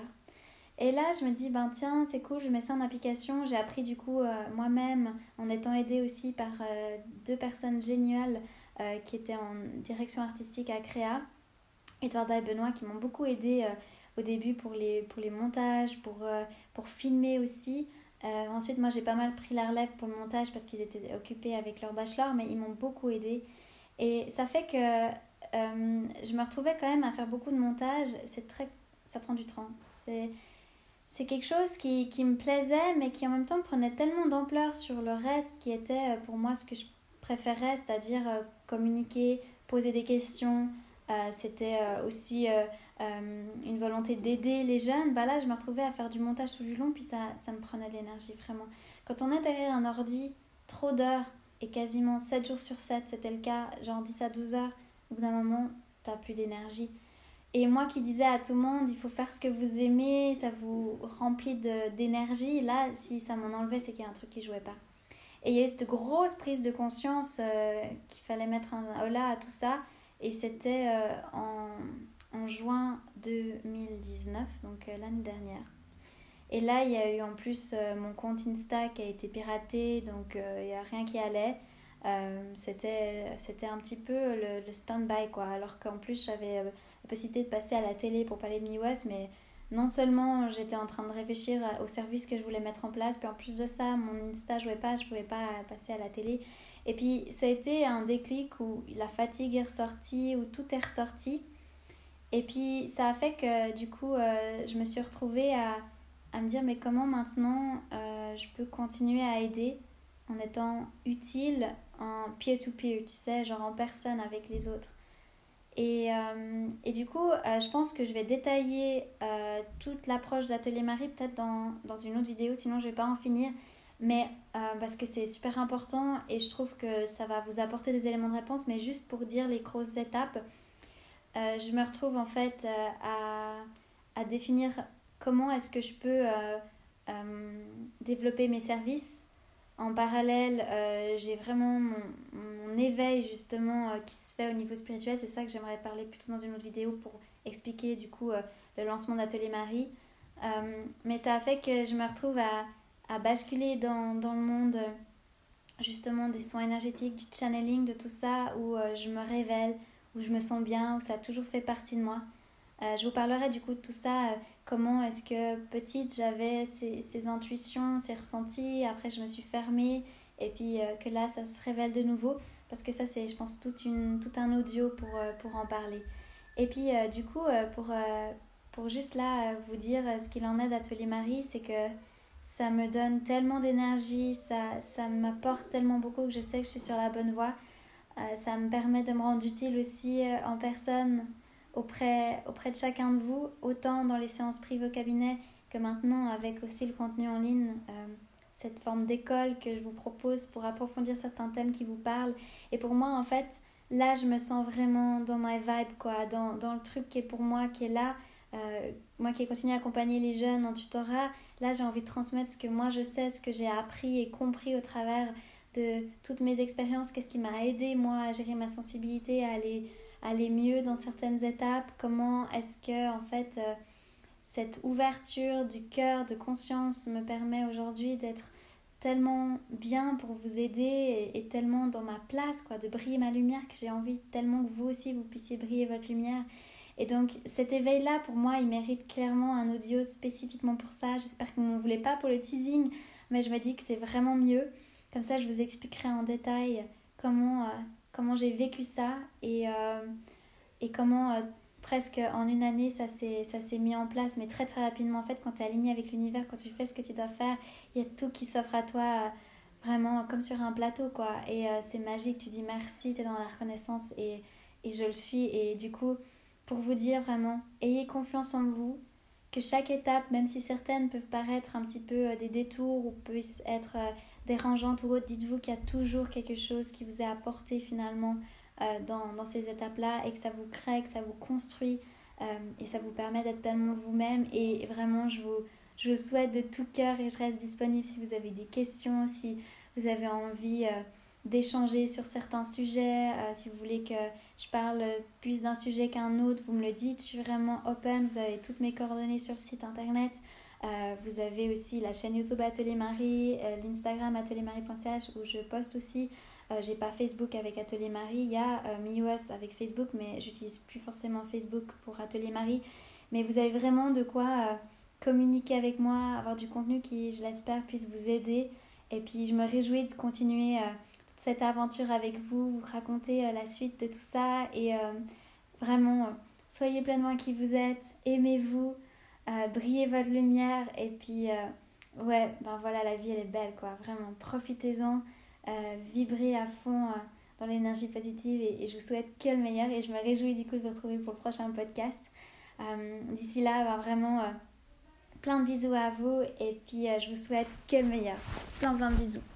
Et là, je me dis, ben tiens, c'est cool, je mets ça en application. J'ai appris du coup euh, moi-même, en étant aidée aussi par deux personnes géniales qui étaient en direction artistique à Créa, Edwarda et Benoît, qui m'ont beaucoup aidée au début pour les, pour les montages, pour, pour filmer aussi. Euh, ensuite, moi, j'ai pas mal pris la relève pour le montage parce qu'ils étaient occupés avec leur bachelor, mais ils m'ont beaucoup aidé. Et ça fait que euh, je me retrouvais quand même à faire beaucoup de montage. C'est très, ça prend du temps. C'est, c'est quelque chose qui, qui, me plaisait, mais qui en même temps prenait tellement d'ampleur sur le reste qui était euh, pour moi ce que je préférais, c'est-à-dire communiquer, poser des questions. c'était aussi euh, une volonté d'aider les jeunes, bah là je me retrouvais à faire du montage tout du long, puis ça, ça me prenait de l'énergie vraiment. Quand on est derrière un ordi, trop d'heures, et quasiment 7 jours sur 7, c'était le cas, genre 10 à 12 heures, au bout d'un moment, t'as plus d'énergie. Et moi qui disais à tout le monde, il faut faire ce que vous aimez, ça vous remplit d'énergie, là, si ça m'en enlevait, c'est qu'il y a un truc qui jouait pas. Et il y a eu cette grosse prise de conscience euh, qu'il fallait mettre un holà à tout ça. Et c'était euh, en, en juin 2019, donc euh, l'année dernière. Et là, il y a eu en plus mon compte Insta qui a été piraté, donc il n'y a rien qui allait. c'était, c'était un petit peu le, le stand-by, quoi. Alors qu'en plus, j'avais la possibilité de passer à la télé pour parler de MiWest, mais non seulement j'étais en train de réfléchir au service que je voulais mettre en place, puis en plus de ça, mon Insta jouait pas, je pouvais pas passer à la télé. Et puis ça a été un déclic où la fatigue est ressortie, où tout est ressorti. Et puis ça a fait que du coup, euh, je me suis retrouvée à, à, me dire mais comment maintenant euh, je peux continuer à aider en étant utile en peer-to-peer, -peer, tu sais, genre en personne avec les autres. Et, euh, et, du coup, je pense que je vais détailler toute l'approche d'Atelier Marie peut-être dans, dans, une autre vidéo, sinon je ne vais pas en finir. Mais parce que c'est super important et je trouve que ça va vous apporter des éléments de réponse. Mais juste pour dire les grosses étapes, je me retrouve en fait à, à définir comment est-ce que je peux développer mes services en parallèle, euh, j'ai vraiment mon, éveil justement euh, qui se fait au niveau spirituel. C'est ça que j'aimerais parler plutôt dans une autre vidéo pour expliquer du coup euh, le lancement d'Atelier Marie. mais ça a fait que je me retrouve à, à basculer dans, dans, le monde justement des soins énergétiques, du channeling, de tout ça, où je me révèle, où je me sens bien, où ça a toujours fait partie de moi. je vous parlerai du coup de tout ça comment est-ce que petite j'avais ces, ces, intuitions, ces ressentis, après je me suis fermée et puis euh, que là ça se révèle de nouveau parce que ça c'est je pense toute tout un audio pour, euh, pour en parler. Et puis euh, du coup pour, pour juste là vous dire ce qu'il en est d'Atelier Marie, c'est que ça me donne tellement d'énergie, ça, ça m'apporte tellement beaucoup que je sais que je suis sur la bonne voie. Ça me permet de me rendre utile aussi en personne auprès, auprès de chacun de vous, autant dans les séances privées au cabinet que maintenant avec aussi le contenu en ligne, euh, cette forme d'école que je vous propose pour approfondir certains thèmes qui vous parlent. Et pour moi, en fait, là, je me sens vraiment dans ma vibe, quoi, dans, dans le truc qui est pour moi, qui est là. Euh, moi qui ai continué à accompagner les jeunes en tutorat, là, j'ai envie de transmettre ce que moi je sais, ce que j'ai appris et compris au travers de toutes mes expériences, qu'est-ce qui m'a aidé, moi, à gérer ma sensibilité, à aller aller mieux dans certaines étapes Comment est-ce que en fait euh, cette ouverture du cœur, de conscience me permet aujourd'hui d'être tellement bien pour vous aider et, tellement dans ma place, quoi, de briller ma lumière que j'ai envie tellement que vous aussi vous puissiez briller votre lumière. Et donc cet éveil-là, pour moi, il mérite clairement un audio spécifiquement pour ça. J'espère que vous ne voulez pas pour le teasing, mais je me dis que c'est vraiment mieux. Comme ça, je vous expliquerai en détail comment, euh, comment j'ai vécu ça et, euh, et comment euh, presque en une année ça s'est mis en place, mais très très rapidement. En fait quand tu es aligné avec l'univers, quand tu fais ce que tu dois faire, il y a tout qui s'offre à toi vraiment comme sur un plateau quoi. Et c'est magique, tu dis merci, tu es dans la reconnaissance et, et je le suis. Et du coup pour vous dire vraiment, ayez confiance en vous, que chaque étape, même si certaines peuvent paraître un petit peu des détours ou puissent être dérangeante ou autre, dites-vous qu'il y a toujours quelque chose qui vous est apporté finalement euh, dans, ces étapes-là et que ça vous crée, que ça vous construit euh, et ça vous permet d'être pleinement vous-même. Et vraiment, je vous, je vous souhaite de tout cœur et je reste disponible si vous avez des questions, si vous avez envie euh, d'échanger sur certains sujets, si vous voulez que je parle plus d'un sujet qu'un autre, vous me le dites. Je suis vraiment open, vous avez toutes mes coordonnées sur le site internet. Euh, vous avez aussi la chaîne YouTube Atelier Marie, euh, l'Instagram ateliermarie.ch où je poste aussi. Euh, j'ai pas Facebook avec Atelier Marie, il y a MiUS avec Facebook, mais j'utilise plus forcément Facebook pour Atelier Marie. Mais vous avez vraiment de quoi communiquer avec moi, avoir du contenu qui, je l'espère, puisse vous aider. Et puis je me réjouis de continuer toute cette aventure avec vous, vous raconter la suite de tout ça. Et vraiment, soyez pleinement qui vous êtes, aimez-vous. Euh, briller votre lumière et puis euh, ouais ben voilà la vie elle est belle quoi. Vraiment profitez-en euh, vibrez à fond dans l'énergie positive et, je vous souhaite que le meilleur et je me réjouis du coup de vous retrouver pour le prochain podcast. D'ici là ben, vraiment plein de bisous à vous et puis je vous souhaite que le meilleur. Plein plein de bisous